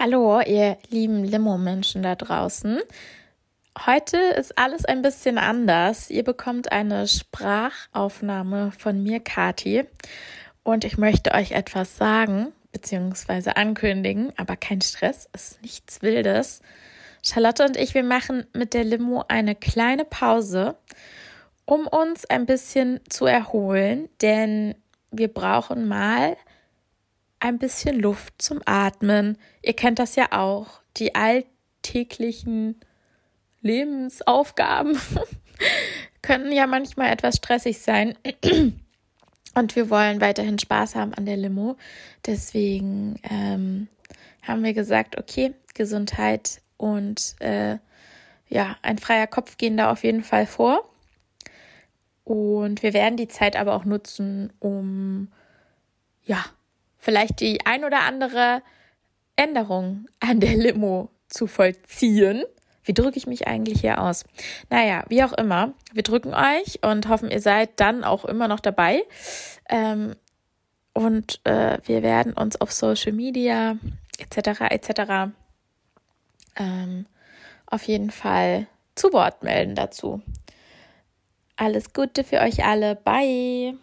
Hallo, ihr lieben Limo-Menschen da draußen. Heute ist alles ein bisschen anders. Ihr bekommt eine Sprachaufnahme von mir, Kati. Und ich möchte euch etwas sagen, beziehungsweise ankündigen, aber kein Stress, ist nichts Wildes. Charlotte und ich, wir machen mit der Limo eine kleine Pause, um uns ein bisschen zu erholen, denn wir brauchen mal ein bisschen Luft zum Atmen. Ihr kennt das ja auch, die alltäglichen Lebensaufgaben können ja manchmal etwas stressig sein. Und wir wollen weiterhin Spaß haben an der Limo. Deswegen ähm, haben wir gesagt, okay, Gesundheit und äh, ja, ein freier Kopf gehen da auf jeden Fall vor. Und wir werden die Zeit aber auch nutzen, um ja, vielleicht die ein oder andere Änderung an der Limo zu vollziehen. Wie drücke ich mich eigentlich hier aus? Naja, wie auch immer, wir drücken euch und hoffen, ihr seid dann auch immer noch dabei. Ähm, und äh, wir werden uns auf Social Media etc. etc. Ähm, auf jeden Fall zu Wort melden dazu. Alles Gute für euch alle. Bye.